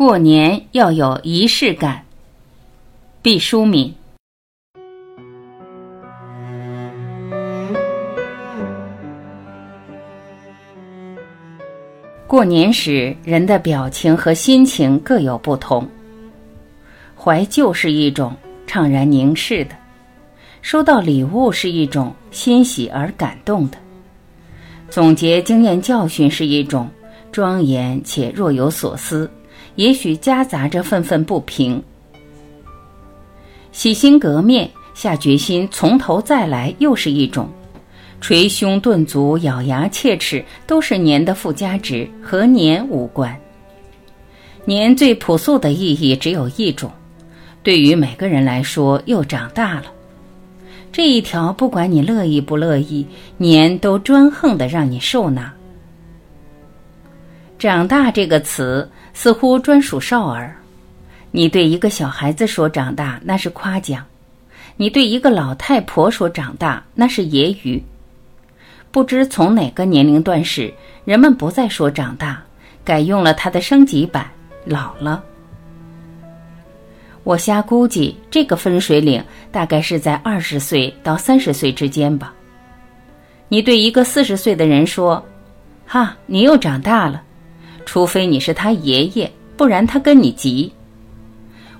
过年要有仪式感。毕淑敏。过年时，人的表情和心情各有不同。怀旧是一种怅然凝视的，收到礼物是一种欣喜而感动的，总结经验教训是一种庄严且若有所思，也许夹杂着愤愤不平。洗心革面，下决心从头再来，又是一种。捶胸顿足、咬牙切齿，都是年的附加值，和年无关。年最朴素的意义只有一种，对于每个人来说，又长大了。这一条，不管你乐意不乐意，年都专横的让你受纳。长大这个词似乎专属少儿，你对一个小孩子说长大，那是夸奖；你对一个老太婆说长大，那是揶揄。不知从哪个年龄段时，人们不再说长大，改用了它的升级版老了。我瞎估计，这个分水岭大概是在二十岁到三十岁之间吧。你对一个四十岁的人说：“哈，你又长大了。”除非你是他爷爷，不然他跟你急。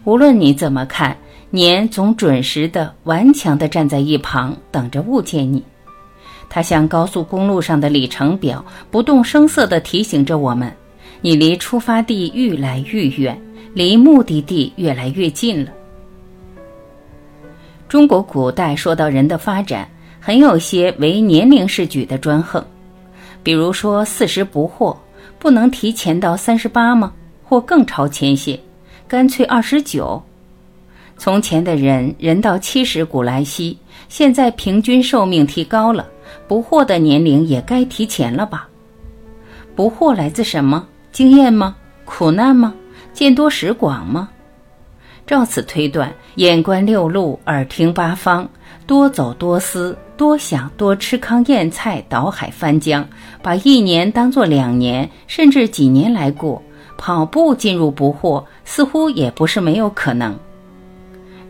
无论你怎么看，年总准时的、顽强的站在一旁，等着物见你。他像高速公路上的里程表，不动声色地提醒着我们：你离出发地愈来愈远，离目的地越来越近了。中国古代说到人的发展，很有些为年龄是举的专横，比如说四十不惑，不能提前到三十八吗？或更超前些，干脆二十九。从前的人人到七十古来稀，现在平均寿命提高了。不惑的年龄也该提前了吧？不惑来自什么？经验吗？苦难吗？见多识广吗？照此推断，眼观六路，耳听八方，多走多思，多想多吃糠咽菜，倒海翻江，把一年当作两年，甚至几年来过，跑步进入不惑，似乎也不是没有可能。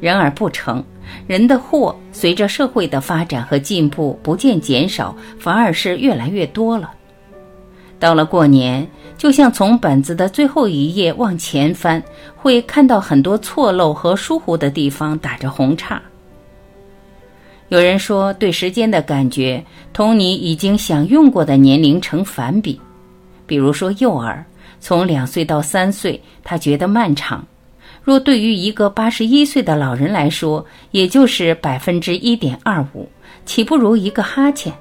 然而不成。人的祸随着社会的发展和进步不见减少，反而是越来越多了。到了过年，就像从本子的最后一页往前翻，会看到很多错漏和疏忽的地方打着红叉。有人说，对时间的感觉同你已经享用过的年龄成反比。比如说，幼儿从两岁到三岁，他觉得漫长。若对于一个八十一岁的老人来说，也就是百分之一点二五，岂不如一个哈欠？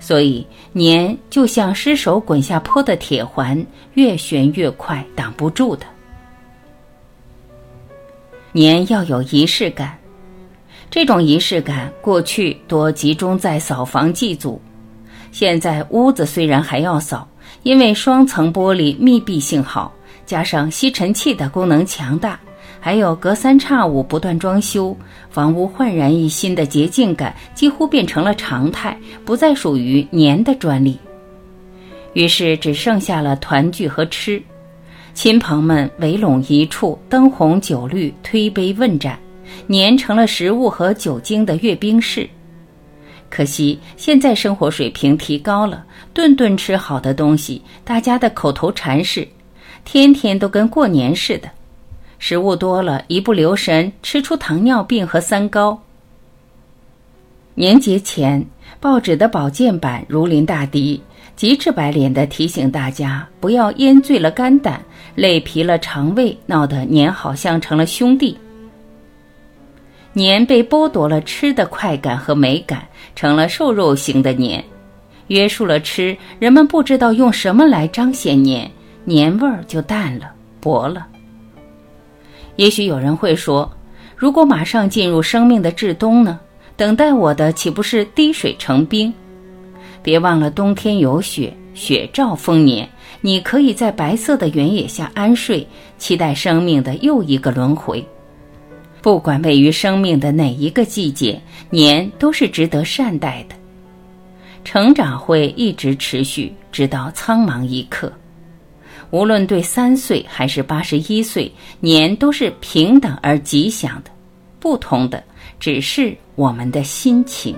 所以年就像失手滚下坡的铁环，越旋越快，挡不住的。年要有仪式感，这种仪式感过去多集中在扫房祭祖，现在屋子虽然还要扫，因为双层玻璃密闭性好。加上吸尘器的功能强大，还有隔三差五不断装修，房屋焕然一新的洁净感几乎变成了常态，不再属于年的专利。于是只剩下了团聚和吃，亲朋们围拢一处，灯红酒绿，推杯问盏，年成了食物和酒精的阅兵式。可惜现在生活水平提高了，顿顿吃好的东西，大家的口头禅是。天天都跟过年似的，食物多了，一不留神吃出糖尿病和三高。年节前，报纸的保健版如临大敌，极致白脸的提醒大家不要腌醉了肝胆，累疲了肠胃，闹得年好像成了兄弟。年被剥夺了吃的快感和美感，成了瘦肉型的年，约束了吃，人们不知道用什么来彰显年。年味儿就淡了，薄了。也许有人会说，如果马上进入生命的至冬呢？等待我的岂不是滴水成冰？别忘了，冬天有雪，雪兆丰年。你可以在白色的原野下安睡，期待生命的又一个轮回。不管位于生命的哪一个季节，年都是值得善待的。成长会一直持续，直到苍茫一刻。无论对三岁还是八十一岁，年都是平等而吉祥的，不同的只是我们的心情。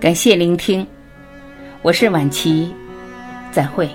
感谢聆听，我是晚琪，再会。